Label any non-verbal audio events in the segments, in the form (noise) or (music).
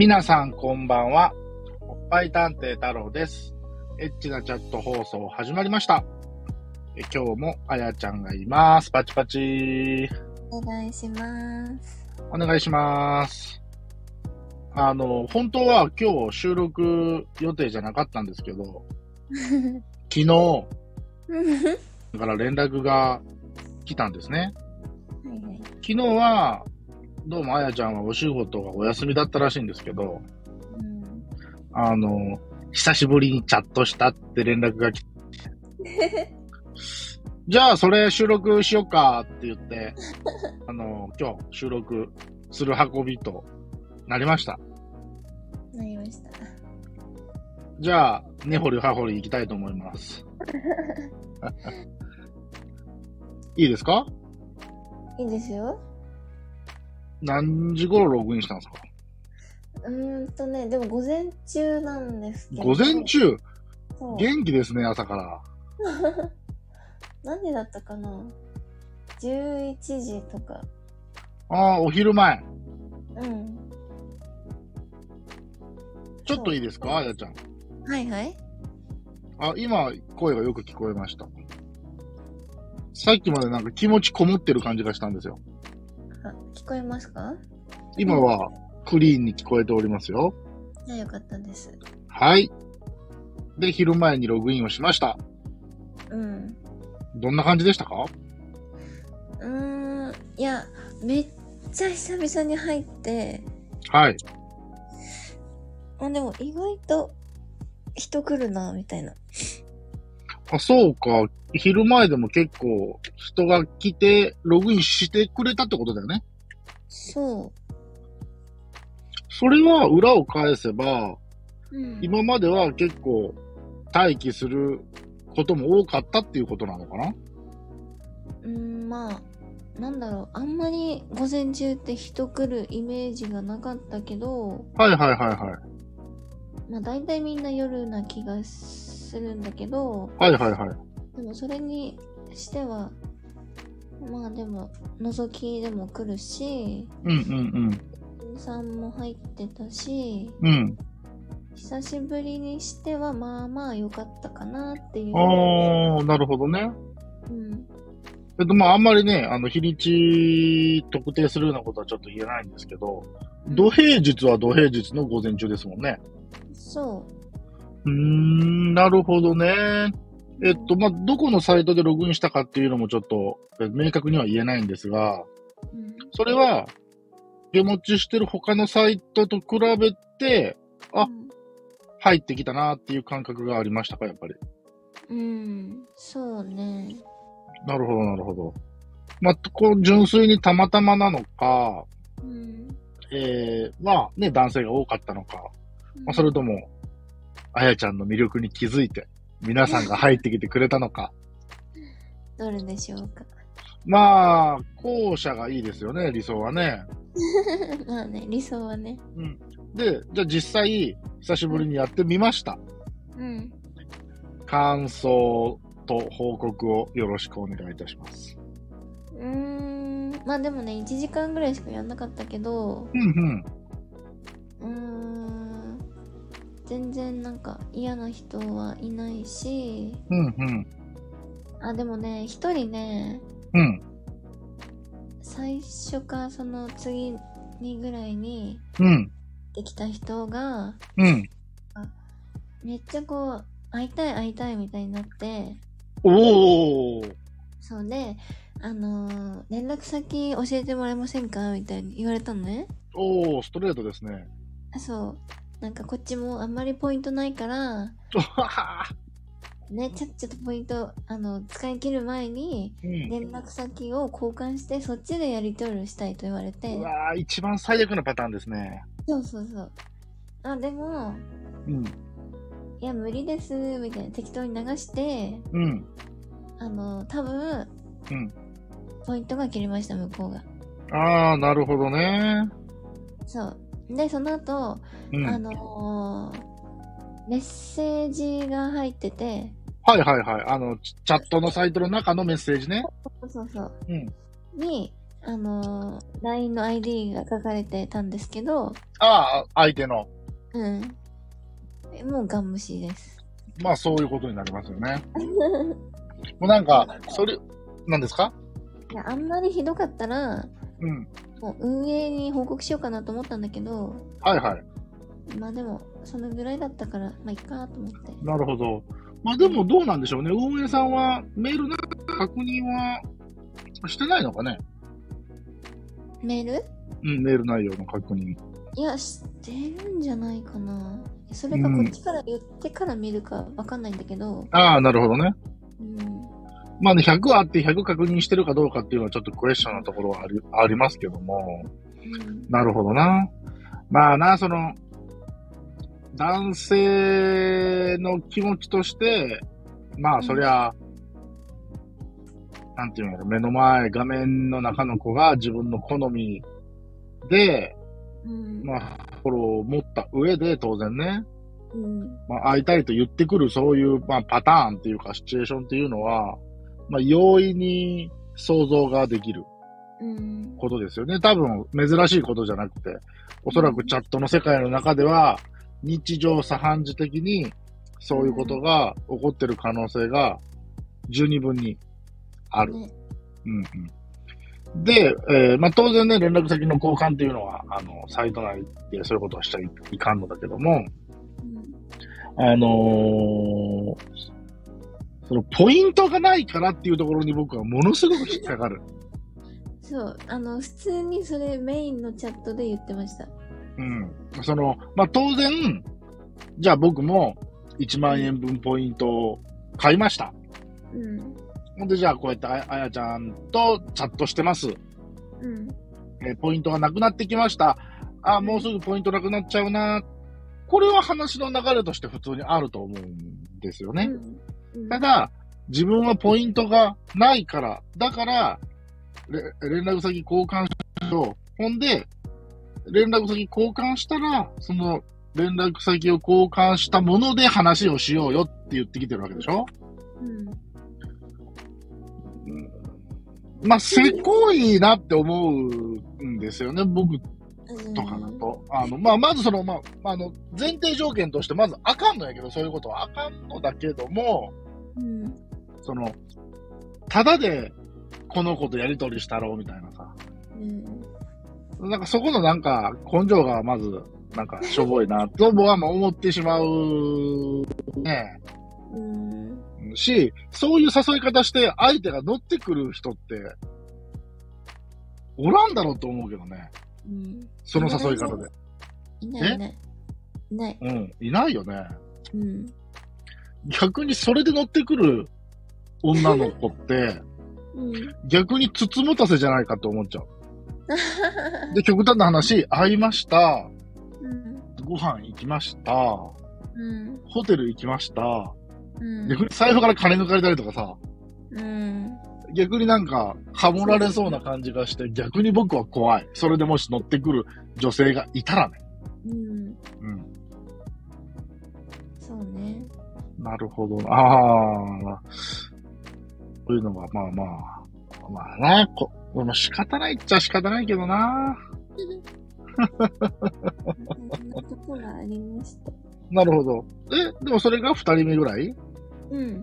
皆さんこんばんは。おっぱい探偵太郎です。エッチなチャット放送始まりました。え今日もあやちゃんがいます。パチパチ。お願いします。お願いします。あの、本当は今日収録予定じゃなかったんですけど、(laughs) 昨日だから連絡が来たんですね。はいはい。昨日は、どうもあやちゃんはお仕事がお休みだったらしいんですけど、うん、あの、久しぶりにチャットしたって連絡が来て、(laughs) じゃあそれ収録しよっかって言って、あの、今日収録する運びとなりました。なりました。じゃあ、根掘り葉掘り行きたいと思います。(laughs) いいですか？いいですよ。何時頃ログインしたんですか？うーんとね、でも午前中なんですけど。午前中？元気ですね、朝から。(laughs) 何時だったかな ?11 時とか。ああ、お昼前。うん。ちょっといいですかあやちゃん？はいはい。あ、今、声がよく聞こえました。さっきまでなんか気持ちこもってる感じがしたんですよ。あ、聞こえますか？今はクリーンに聞こえておりますよ。じゃあよかったです。はい。で、昼前にログインをしました。うん。どんな感じでしたか？うーん。いや、めっちゃ久々に入って、はい。あ、でも意外と人来るな、みたいな。あ、そうか。昼前でも結構人が来て、ログインしてくれたってことだよね。そそれは裏を返せば、う。うん。今までは結構待機することも多かったっていうことなのかな？うーん、まあ、なんだろう、あんまり午前中って人来るイメージがなかったけど、はいはいはいはい。まあ大体みんな夜な気がするんだけど、はいはいはい。でもそれにしては、まあでも、覗きでも来るし、うんうんさんも入ってたし、うん。うん。久しぶりにしてはまあまあ良かったかなっていう。ああ、なるほどね。うん。えっと、まあ、あんまりね、あの、日にち特定するようなことはちょっと言えないんですけど、土平日は土平日の午前中ですもんね。そうーん、なるほどね。う。えっと、まあ、どこのサイトでログインしたかっていうのもちょっと、え明確には言えないんですが、うん、それは、手持ちしてる他のサイトと比べて、あうん入ってきたなっていう感覚がありましたか、やっぱり。うん、そうね。なるほど、なるほど。まあ、こう、純粋にたまたまなのか、うん。えー、まあね、男性が多かったのか、まあ、それとも、あやちゃんの魅力に気づいて、皆さんが入ってきてくれたのか。どれでしょうか。まあ、後者がいいですよね、理想はね。(laughs) まあね、理想はね。うん。で、じゃあ実際、久しぶりにやってみました。うん。感想と報告をよろしくお願いいたします。うーん。まあでもね、1時間ぐらいしかやんなかったけど、うんうん。全然なんか嫌な人はいないし、うんうん。あ、でもね、一人ね、うん。最初かその次にぐらいにうん。できた人が、うん。めっちゃこう、会いたい会いたいみたいになって、おー。そうで、あのー連絡先教えてもらえませんかみたいに言われたのね。おー、ストレートですね。あそう。なんかこっちもあんまりポイントないから、ね、ちょっとポイント、あの、使い切る前に、うん。連絡先を交換して、そっちでやり取りをしたいと言われてう、わー、一番最悪なパターンですね。そうそうそう。あ、でも、うん。いや、無理です、みたいな適当に流して、うん。あの、多分、うん。ポイントが切れました、向こうが。あー、なるほどね。そう。で、その後、うん。あのーメッセージが入ってて、はいはいはい。あの、チチャットのサイトの中のメッセージね。そうそうそう。うん。に、あのー、LINE の ID が書かれてたんですけど、ああ、相手の。うん。えもうガン無視です。まあそういうことになりますよね。もうなんか、それ、何ですか？いや、あんまりひどかったら、うん。もう運営に報告しようかなと思ったんだけど、はいはい。まあでも、そのぐらいだったから、まあいっかと思って。なるほど。まあでもどうなんでしょうね。運営さんはメールの確認はしてないのかね？メール？うん、メール内容の確認。いや、してるんじゃないかな。それかこっちから言ってから見るかわかんないんだけど、ああ、なるほどね。うん。まあね、100あって100確認してるかどうかっていうのはちょっとクエスチョンなところはありありますけども。うんなるほどな。まあな、その、男性の気持ちとして、まあそりゃ、なんていうの目の前、画面の中の子が自分の好みで、うん。まあ、心を持った上で当然ね、うん。まあ会いたいと言ってくるそういう、まあ、パターンっていうかシチュエーションっていうのは、まあ容易に想像ができるうん。ことですよね。多分珍しいことじゃなくて、おそらくチャットの世界の中では、日常茶飯事的にそういうことが起こってる可能性が十二分にある。ね。うんうん、で、えーまあ、当然ね、連絡先の交換っていうのは、あの、サイト内でそういうことはしちゃいいかんのだけども、うん。あのーそのポイントがないからっていうところに僕はものすごく引っかかる。そう、あの、普通にそれメインのチャットで言ってました。うん。その、まあ、当然、じゃあ僕も1万円分ポイントを買いました。うん。ほんで、じゃあこうやってああやちゃんとチャットしてます。うん。えーポイントがなくなってきました。あ、もうすぐポイントなくなっちゃうな。これは話の流れとして普通にあると思うんですよね。うん。ただ、自分はポイントがないから、だから、れ連絡先交換しよう。ほんで、連絡先交換したら、その連絡先を交換したもので話をしようよって言ってきてるわけでしょ？うん。まあ、せこいなって思うんですよね、僕うん。とかだと。あの、まあ、まずその、まあ、あの、前提条件として、まずあかんのやけど、そういうことはあかんのだけども、うん。その、ただで、この子とやりとりしたろうみたいなさ。うん。なんかそこのなんか根性がまず、なんかしょぼいな、と僕はまあ思ってしまう、ねうん。し、そういう誘い方して相手が乗ってくる人って、おらんだろうと思うけどね。うん。その誘い方で。いないいない。いない。うん。いないよね。うん。逆にそれで乗ってくる女の子って、うん。逆につつもたせじゃないかと思っちゃう。(laughs) で、極端な話、会いました。うん。ご飯行きました。うん。ホテル行きました。うん。逆に財布から金抜かれたりとかさ、うん。逆になんか、ハモられそうな感じがして、逆に僕は怖い。それでもし乗ってくる女性がいたらね。うん。うん。そうね。なるほどな。ああ。そういうのが、まあまあ。まあな、こ、まあ仕方ないっちゃ仕方ないけどな。そんなとこがありました。なるほど。え、でもそれが二人目ぐらい？うん。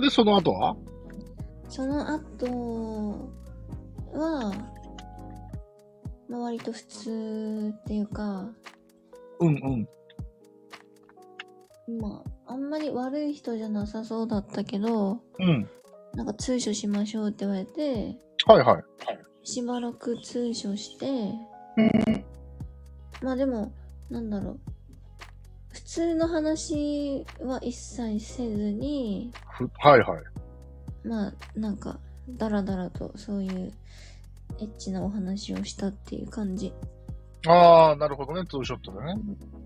で、その後は？その後は、まあ、割と普通っていうか、うんうん。まあ、あんまり悪い人じゃなさそうだったけど、うん。なんか通所しましょうって言われて、はいはい。しばらく通所して、まあでも、なんだろう。普通の話は一切せずに、ふはいはい。まあ、なんか、だらだらとそういうエッチなお話をしたっていう感じ。ああ、なるほどね。ツーショットでね。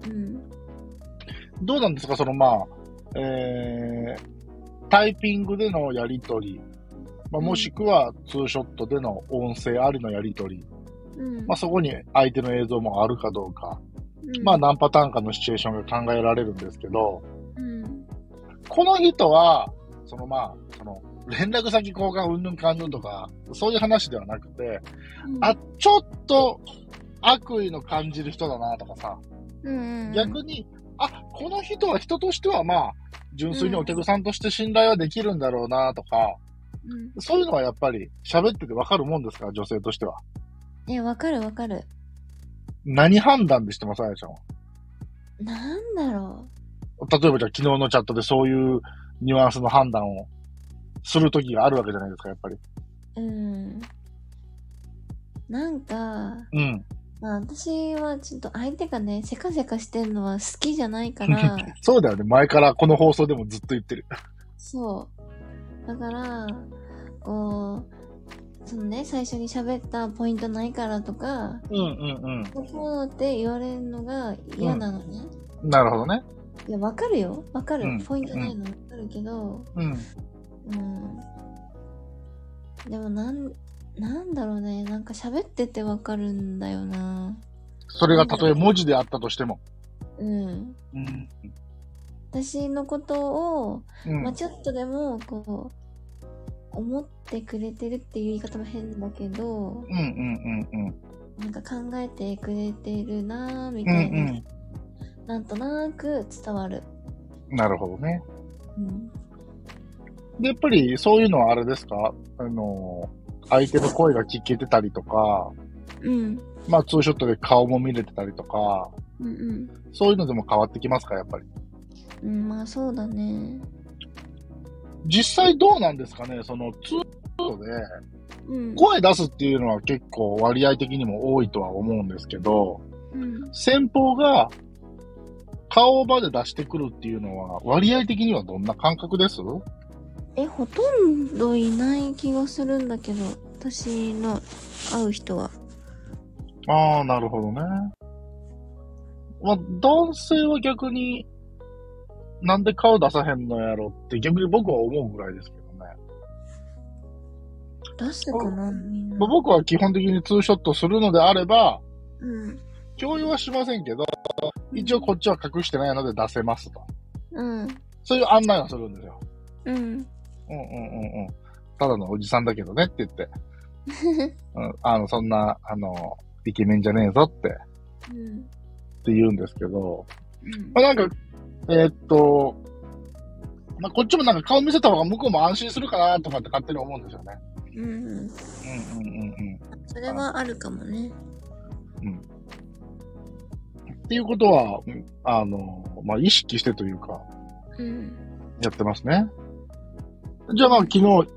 うん。どうなんですか？そのまあ、えー、タイピングでのやりとり、まあ、うんもしくはツーショットでの音声ありのやりとり、うん。まあ、そこに相手の映像もあるかどうか、うんまあ何パターンかのシチュエーションが考えられるんですけど、うん。この人は、そのまあ、その連絡先交換うんぬんかんぬんとか、そういう話ではなくて、うんあ、ちょっと悪意の感じる人だなとかさ、うんうん、逆に、あ、この人は人としてはまあ、純粋にお客さんとして信頼はできるんだろうなとか、うん、そういうのはやっぱり喋っててわかるもんですか？女性としては。え、わかるわかる。何判断でしてますあやちゃんは。なんだろ例えばじゃあ昨日のチャットでそういうニュアンスの判断をするときがあるわけじゃないですか、やっぱり。う。うん。なんか、うん。まあ私はちょっと相手がね、せかせかしてんのは好きじゃないから、(laughs) そうだよね。前からこの放送でもずっと言ってる。そう。だから、こう、そのね、最初に喋ったポイントないからとか、うんうんこうって言われるのが嫌なのね。うん。なるほどね。いや、わかるよ。わかる。うんポイントないのわかるけど、うん。うん。でもなん、なんだろうね。なんか喋っててわかるんだよな。それがたとえ文字であったとしても。うん。うん。私のことを、うんまあちょっとでも、こう、思ってくれてるっていう言い方も変だけど、うんうんうんうん。なんか考えてくれてるなぁ、みうたいな、んなんとなく伝わる。うん。なるほどね。うん。で、やっぱりそういうのはあれですか？あの、相手の声が聞けてたりとか、うん。まあツーショットで顔も見れてたりとか、うんうん。そういうのでも変わってきますか、やっぱり？うん、まあそうだね。実際どうなんですかねそのツーショットでうん。声出すっていうのは結構割合的にも多いとは思うんですけど、うん。先方が顔まで出してくるっていうのは割合的にはどんな感覚です？え、ほとんどいない気がするんだけど、私の会う人は。ああ、なるほどね。まあ、男性は逆に、なんで顔出さへんのやろって逆に僕は思うぐらいですけどね。出すかなみんな。まあ、僕は基本的にツーショットするのであれば、うん。共有はしませんけど、一応こっちは隠してないので出せますと。うん。そういう案内はするんですよ。うん。うんうんうんうん。ただのおじさんだけどねって言って。うん、あの、そんな、あの、イケメンじゃねえぞって、っうん。て言うんですけど、うんまあ、なんか、えーっと、まあ、こっちもなんか顔見せた方が向こうも安心するかなとかって勝手に思うんですよね。うん。うんうんうんうん。それはあるかもね。っていうことは、うんあの、まあ、意識してというか、うん。やってますね。じゃあまあ昨日、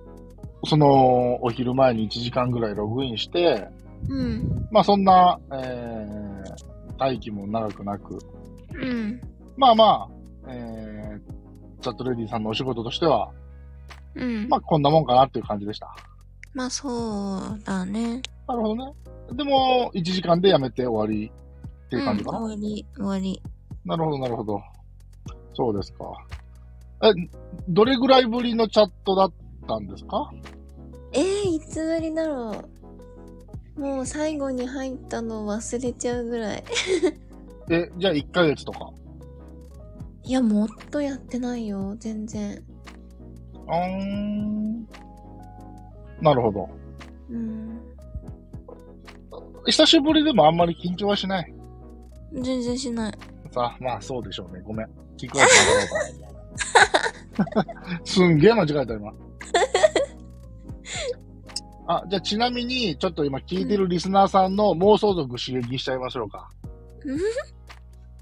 その、お昼前に1時間ぐらいログインして、うん。まあそんな、えー、待機も長くなく、うん。まあまあ、えー、チャットレディさんのお仕事としては、うん。まあこんなもんかなっていう感じでした。まあそうだね。なるほどね。でも、1時間でやめて終わりっていう感じかな。うん、終わり、終わり。なるほど、なるほど。そうですか。え、どれぐらいぶりのチャットだったんですか？えー、いつぶりだろう。もう最後に入ったの忘れちゃうぐらい。え、じゃあ1ヶ月とか？いや、もっとやってないよ、全然。うーん。なるほど。うん。久しぶりでもあんまり緊張はしない？全然しない。さあ、まあそうでしょうね。ごめん。聞くわけ間違えた。(laughs) すんげえ間違えた、今。あ、じゃあちなみに、ちょっと今聞いてるリスナーさんの妄想族刺激しちゃいましょうか。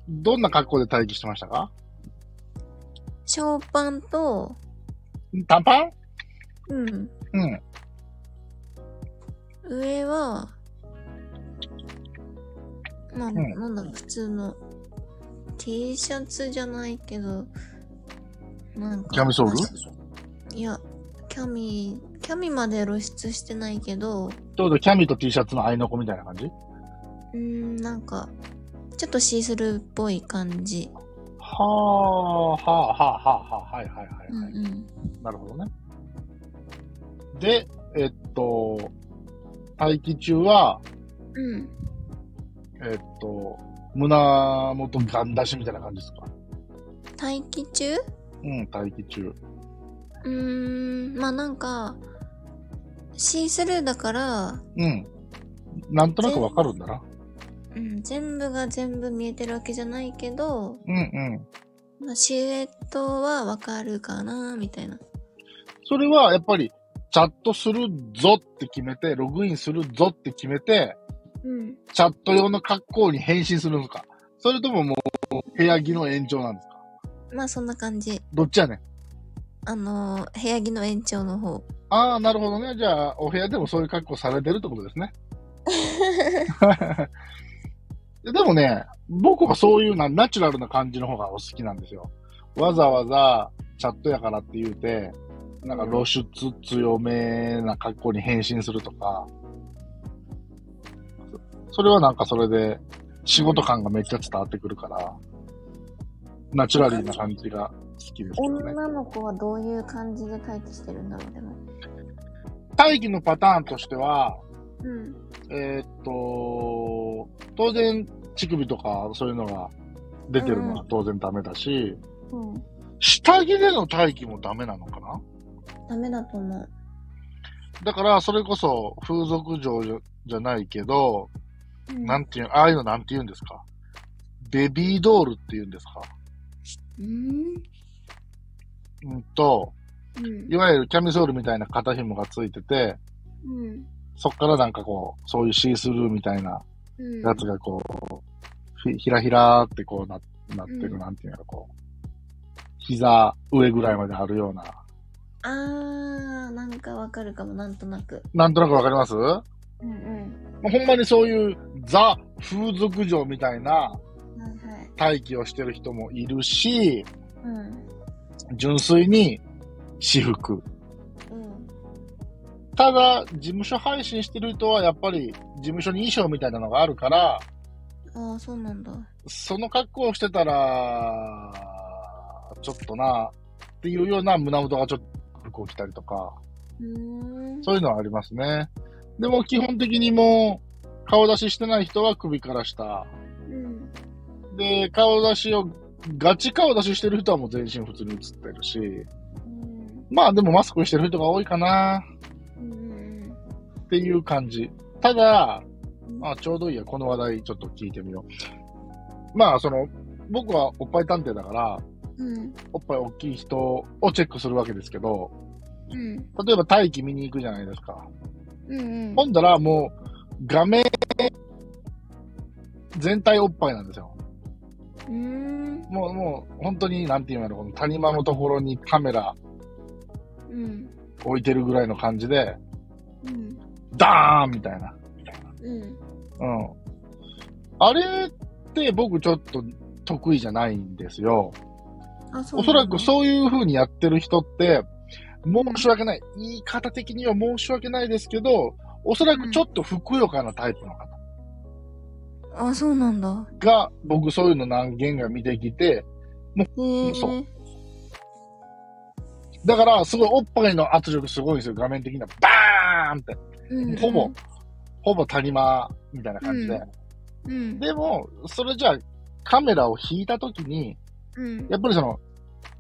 どんな格好で待機してましたか？ショーパンと、短パン？うん。うん。上は、まあ、んなんだろう、普通の T シャツじゃないけど、なんか。キャミソール？いや、キャミ、キャミまで露出してないけど、ちょうどキャミと T シャツの合いの子みたいな感じ？うーん、なんか、ちょっとシースルーっぽい感じ。はあ、はあ、はあ、はあ、はあ、はいはいはい、はいうんうん。なるほどね。で、えっと、待機中は、うん。えっと、胸元ガン出しみたいな感じですか？待機中？うん、待機中。うーん、まあなんか、シースルーだから、うん。なんとなくわかるんだな。うん、全部が全部見えてるわけじゃないけど、うんうん。まあ、シルエットはわかるかな、みたいな。それはやっぱり、チャットするぞって決めて、ログインするぞって決めて、うん。チャット用の格好に変身するんですかそれとももう、部屋着の延長なんですか？まあそんな感じ。どっちやねん？あのー、部屋着の延長の方。ああ、なるほどね。じゃあ、お部屋でもそういう格好されてるってことですね。(laughs) でもね、僕はそういうなナチュラルな感じの方がお好きなんですよ。わざわざチャットやからって言うて、なんか露出強めな格好に変身するとか、そそれはなんかそれで仕事感がめっちゃ伝わってくるから、ナチュラリーな感じが好きですね。女の子はどういう感じで待機してるんだろう、でも。待機のパターンとしては、うん。えーっと、当然、乳首とかそういうのが出てるのは当然ダメだし、うん。下着での待機もダメなのかな？ダメだと思う。だから、それこそ風俗嬢じゃじゃないけど、うんなんていう、ああいうのなんて言うんですか？ベビードールって言うんですか？うんうんと、うんいわゆるキャミソールみたいな肩紐がついてて、うん。そっからなんかこう、そういうシースルーみたいなうん。やつがこう、ひひらひらってこうななってる、うんなんていうのこう、膝上ぐらいまであるような。あー、なんかわかるかも、なんとなく。なんとなくわかります？うんうん。ほんまにそういうザ風俗嬢みたいなはいはい。待機をしてる人もいるし、うん。純粋に私服。うん。ただ、事務所配信してる人はやっぱり事務所に衣装みたいなのがあるから、ああ、そうなんだ。その格好をしてたら、ちょっとな、っていうような胸元がちょっと服を着たりとか。そういうのはありますね。でも基本的にもう、顔出ししてない人は首から下。うん。で、顔出しを、ガチ顔出ししてる人はもう全身普通に映ってるし、うん。まあでもマスクしてる人が多いかなうん。っていう感じ。ただ、うん。まあちょうどいいや、この話題ちょっと聞いてみよう。まあその、僕はおっぱい探偵だから、うん。おっぱい大きい人をチェックするわけですけど、うん。例えば待機見に行くじゃないですか。うん。ほんだらもう、画面全体おっぱいなんですよ。うん。もう、もう、本当に、なんていうの、この谷間のところにカメラうん。置いてるぐらいの感じで、うん。ダーンみたいな。うん。うん。あれって僕ちょっと得意じゃないんですよ。あ、そうおそらくう。そういう風にやってる人って、申し訳ない。言い方的には申し訳ないですけど、おそらくちょっとふくよかなタイプの方あ、そうなんだ。が、僕そういうの何件か見てきて、へえ。そうだから、すごいおっぱいの圧力すごいんですよ、画面的には。バーンって。うん。ほぼ、ほぼ谷間みたいな感じで。うん。でも、それじゃあ、カメラを引いたときに、うん。やっぱりその、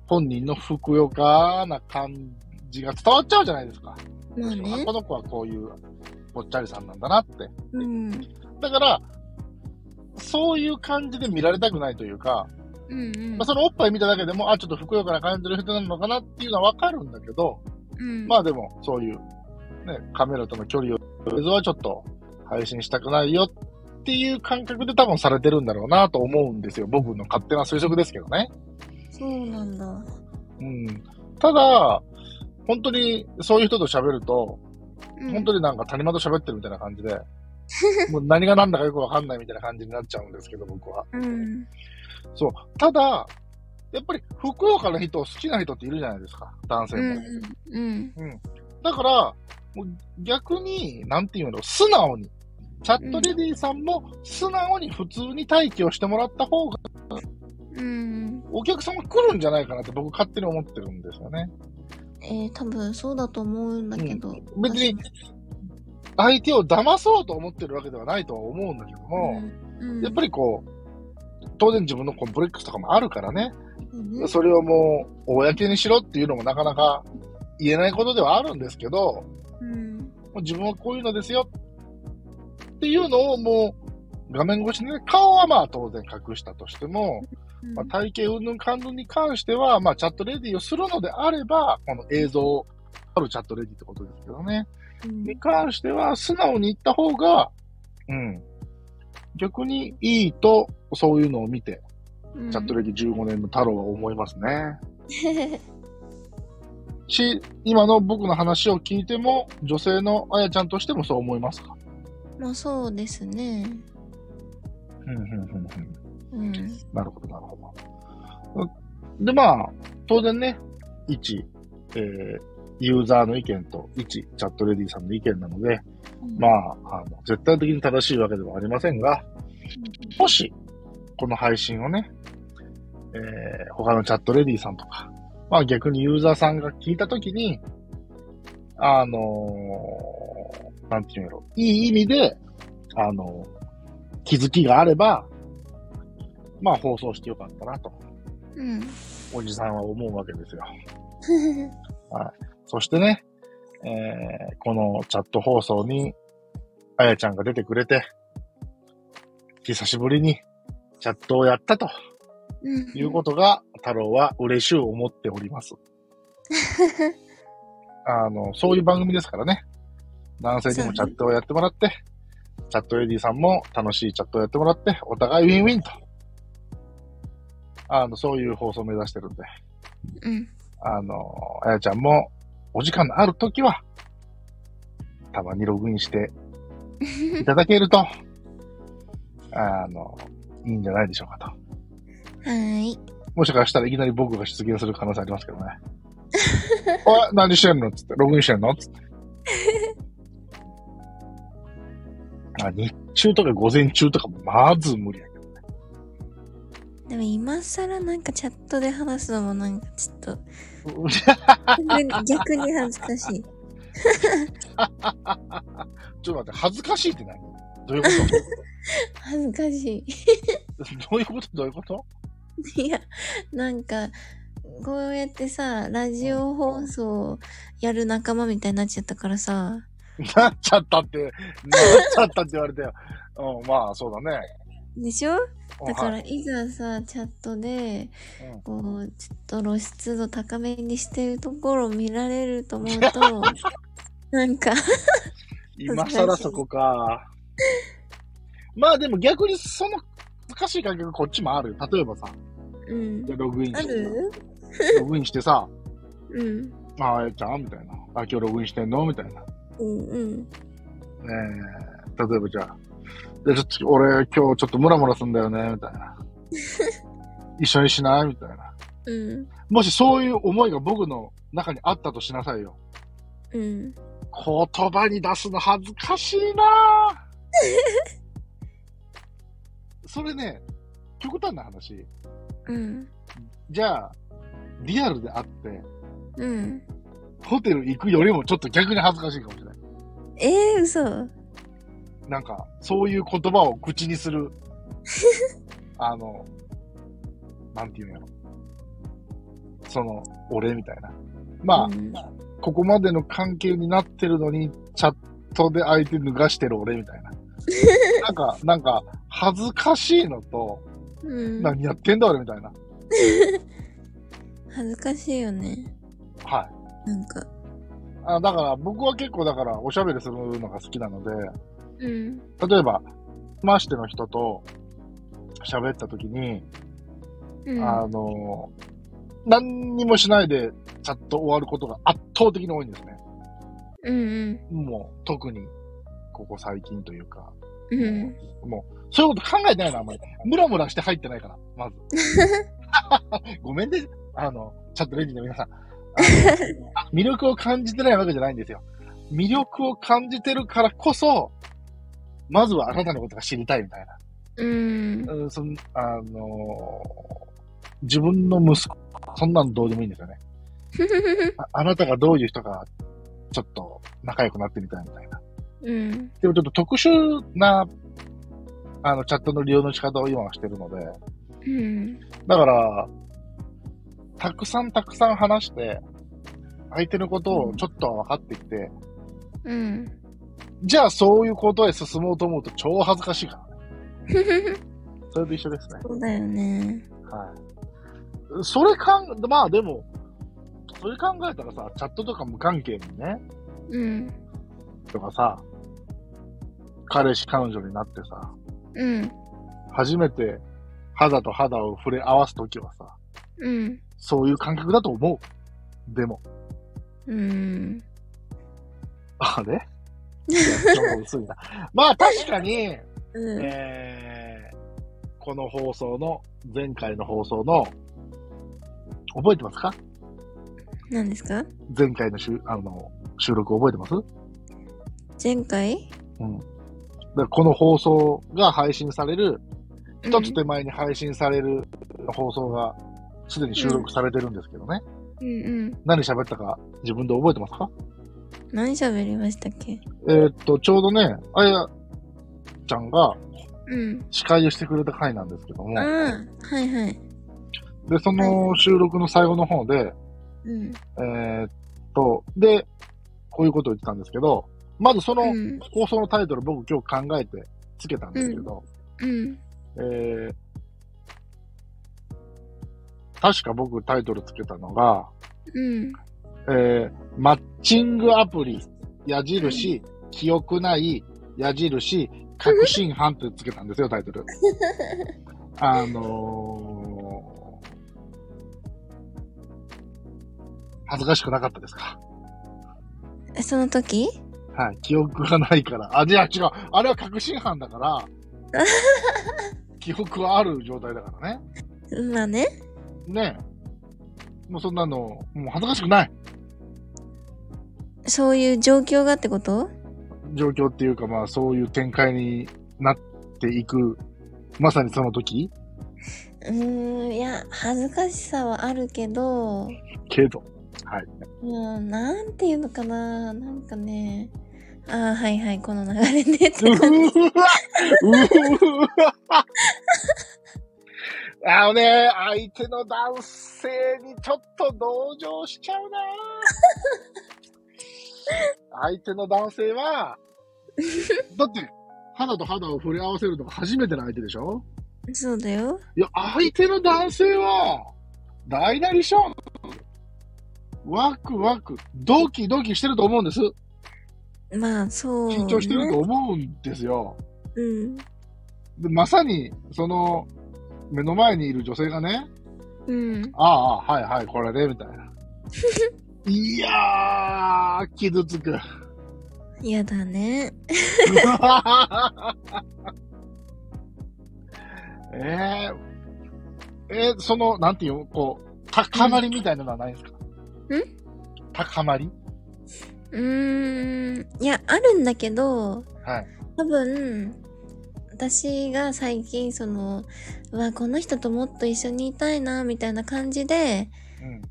本人のふくよかな感じが伝わっちゃうじゃないですか。まあねあこ。の子はこういう、ぽっちゃりさんなんだなって。うん。だから、そういう感じで見られたくないというか、うんうんまあ、そのおっぱい見ただけでも、あ、ちょっとふくよかな感じの人なのかなっていうのはわかるんだけど、うん。まあでも、そういう、ね、カメラとの距離を、映像はちょっと配信したくないよっていう感覚で多分されてるんだろうなと思うんですよ。僕の勝手な推測ですけどね。そうなんだ。うん。ただ、本当にそういう人と喋ると、うん本当になんか谷間と喋ってるみたいな感じで、(laughs) もう何が何だかよくわかんないみたいな感じになっちゃうんですけど、僕は。うん。そう。ただ、やっぱり、ふくよかな人、好きな人っているじゃないですか、男性うも。ん。うん。だから、もう逆に、なんていうの、素直に。チャットレディさんも素直に普通に待機をしてもらった方が、うん。お客様来るんじゃないかなって僕勝手に思ってるんですよね。えー、多分そうだと思うんだけど。別に、相手を騙そうと思ってるわけではないとは思うんだけども、うん、やっぱりこう、当然自分のコンプレックスとかもあるからね、り、ね、それをもう、公にしろっていうのもなかなか言えないことではあるんですけど、うん。もう自分はこういうのですよっていうのをもう画面越しにね、顔はまあ当然隠したとしても、まあ、体型云々関連に関しては、まあチャットレディをするのであれば、この映像あるチャットレディってことですけどね。うんに関しては素直に言った方が、うん。逆にいいと、そういうのを見て、うんチャットレディ15年の太郎は思いますね。(laughs) し、今の僕の話を聞いても、女性のあやちゃんとしてもそう思いますか？まあそうですね。うん、うん、うん、うん。うん。なるほど、なるほど。で、まあ、当然ね、1、えー、ユーザーの意見と1、チャットレディさんの意見なので、まあ、あの、絶対的に正しいわけではありませんが、もし、この配信をね、えー、他のチャットレディさんとか、まあ逆にユーザーさんが聞いたときに、あのーなんていうんやろ、いい意味で、あの気づきがあれば、まあ放送してよかったなと、うん。おじさんは思うわけですよ。(laughs) そしてね、えーこのチャット放送に、あやちゃんが出てくれて、久しぶりにチャットをやったとうんいうことが、太郎は嬉しゅう思っております。(laughs) あの、そういう番組ですからね。男性にもチャットをやってもらって、チャットエディさんも楽しいチャットをやってもらって、お互いウィンウィンと。あの、そういう放送を目指してるんで。うん。あの、あやちゃんも、お時間のあるときは、たまにログインしていただけると、(laughs) あの、いいんじゃないでしょうかと。はーい。もしかしたらいきなり僕が出現する可能性ありますけどね。(laughs) おい、何してんの？つって、ログインしてんの？つって。(laughs) あ日中とか午前中とかまず無理や。でも今更なんかチャットで話すのもなんかちょっと (laughs) 逆に恥ずかしい。(laughs) ちょっと待って、恥ずかしいって何？どういうこ (laughs) 恥ずかしい。とどういうこと？どういうこと？いや、なんか、こうやってさ、ラジオ放送やる仲間みたいになっちゃったからさ、なっちゃったって、なっちゃったって言われてよ。うん、まあ、そうだね。でしょ？だかはらいざさ、チャットで、うんこう、ちょっと露出度高めにしてるところを見られると思うと、(laughs) なんか、今更そこか。まあでも逆にその難しい感覚こっちもあるよ。例えばさ、うん。でログインして、ログインしてさ、うん。ああ、えちゃんみたいな。あ、今日ログインしてんの？みたいな。うんうん。ねえ、例えばじゃあ、でちょっと俺今日ちょっとムラムラすんだよね、みたいな。(laughs) 一緒にしない？みたいな。うん。もしそういう思いが僕の中にあったとしなさいよ。うん。言葉に出すの恥ずかしいなぁ (laughs) それね、極端な話。うん。じゃあ、リアルであって、うん。ホテル行くよりもちょっと逆に恥ずかしいかもしれない。えー、嘘なんか、そういう言葉を口にする、(laughs) あの、なんていうんやろ。その、俺みたいな。まあ、うんここまでの関係になってるのに、チャットで相手脱がしてる俺みたいな。(laughs) なんか、なんか、恥ずかしいのと、うん。何やってんだ俺みたいな。(laughs) 恥ずかしいよね。はい。なんか。あだから、僕は結構だから、おしゃべりするのが好きなので、うん。例えば、ましての人と喋った時に、うん。あの、何にもしないでチャット終わることが圧倒的に多いんですね。うんもう、特に、ここ最近というか、うん。うん。もう、そういうこと考えてないな、あんまり。ムラムラして入ってないから、まず。(laughs) ごめんね、あの、チャットレディの皆さん。(laughs) 魅力を感じてないわけじゃないんですよ。魅力を感じてるからこそ、まずはあなたのことが知りたいみたいな。うん。うん、そんあのー自分の息子、そんなんどうでもいいんですよね。(laughs) ああなたがどういう人か、ちょっと仲良くなってみたいみたいな。うん。でもちょっと特殊な、あの、チャットの利用の仕方を今はしてるので、うん。だから、たくさんたくさん話して、相手のことをちょっと分かってきて、うん。じゃあそういうことへ進もうと思うと超恥ずかしいからね。(laughs) それと一緒ですね。そうだよね。はい。それかん、まあでも、それ考えたらさ、チャットとか無関係にね、うん。とかさ、彼氏彼女になってさ、うん。初めて肌と肌を触れ合わすときはさ、うん。そういう感覚だと思う。でも。うん。あれ？薄いな。まあ確かに、うん。えー、この放送の、前回の放送の、覚えてますか？何ですか？前回のしゅあの収録覚えてます？前回？うん。だこの放送が配信される、一つ手前に配信される放送が、すでに収録されてるんですけどね。うんうん。何喋ったか自分で覚えてますか？何喋りましたっけ？えーっと、ちょうどね、あやちゃんがうん。司会をしてくれた回なんですけども、ああ、はいはい。で、その収録の最後の方で、うん。えーっと、で、こういうことを言ってたんですけど、まずそのうん。放送のタイトル僕今日考えてつけたんですけど、うん。えー、確か僕タイトルつけたのが、うん。えー、マッチングアプリ、矢印、記憶ない、矢印、確信犯ってつけたんですよ、タイトル。(laughs) あのー、恥ずかしくなかったですか？えその時？はい、記憶がないから。あ、じゃあ違う。あれは確信犯だから、(laughs) 記憶はある状態だからね。まあね。ねえ。もうそんなの、もう恥ずかしくないそういう状況がってこと？状況っていうか、まあそういう展開になっていく、まさにその時？うーん、いや、恥ずかしさはあるけど、けど。はい。もう、なんていうのかな？なんかね、ああ、はいはい、この流れでってう感じ。わうわあのね、相手の男性にちょっと同情しちゃうな相手の男性は、だって、肌と肌を触れ合わせるのが初めての相手でしょ？そうだよ。いや、相手の男性は、大なりしょワクワク、ドキドキしてると思うんです。まあ、そう、ね。緊張してると思うんですよ。うん。でまさに、その、目の前にいる女性がね、うん。ああ、はいはい、これで、みたいな。(laughs) いやー、傷つく。嫌だね。(laughs) えー、えーその、なんていうのこう、高まりみたいなのはないんですか？ん？高まり？うーん。いや、あるんだけど、はい。多分、私が最近、その、うわ、この人ともっと一緒にいたいな、みたいな感じで、うん。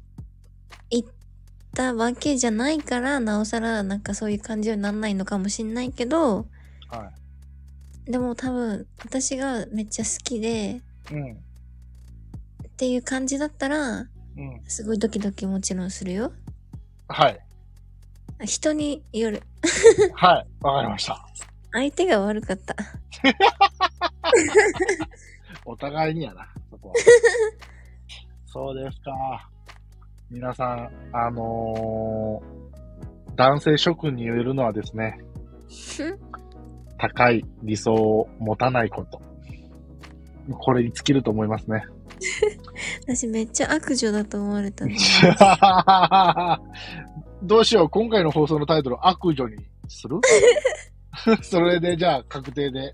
たわけじゃないから、なおさら、なんかそういう感じにならないのかもしんないけど、はでも多分、私がめっちゃ好きで、い。うん。っていう感じだったら、うん。すごいドキドキもちろんするよ。はい。人による。はい。わかりました。相手が悪かった。お互いにやな、そこは。(laughs) そうですか。皆さん、あのー男性諸君に言えるのはですね、高い理想を持たないこと。これに尽きると思いますね。私めっちゃ悪女だと思われたの。(laughs) どうしよう。今回の放送のタイトル、悪女にする？(laughs) それで、じゃあ、確定で。(laughs)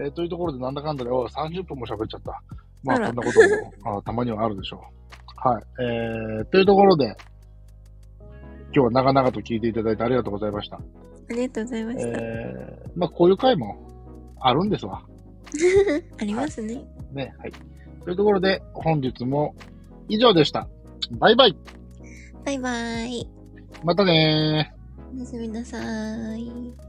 えーというところで、なんだかんだで、おい30分も喋っちゃった。まあ、こんなことも (laughs) あたまにはあるでしょう。はい。えー、というところで、今日は長々と聞いていただいてありがとうございました。ありがとうございました。えー、まあ、こういう回もあるんですわ。(laughs) ありますね。ね、はい。というところで、本日も以上でした。バイバイ。バイバイ。またねー。おやすみなさーい。